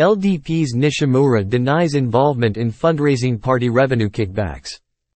LDP's Nishimura denies involvement in fundraising party revenue kickbacks.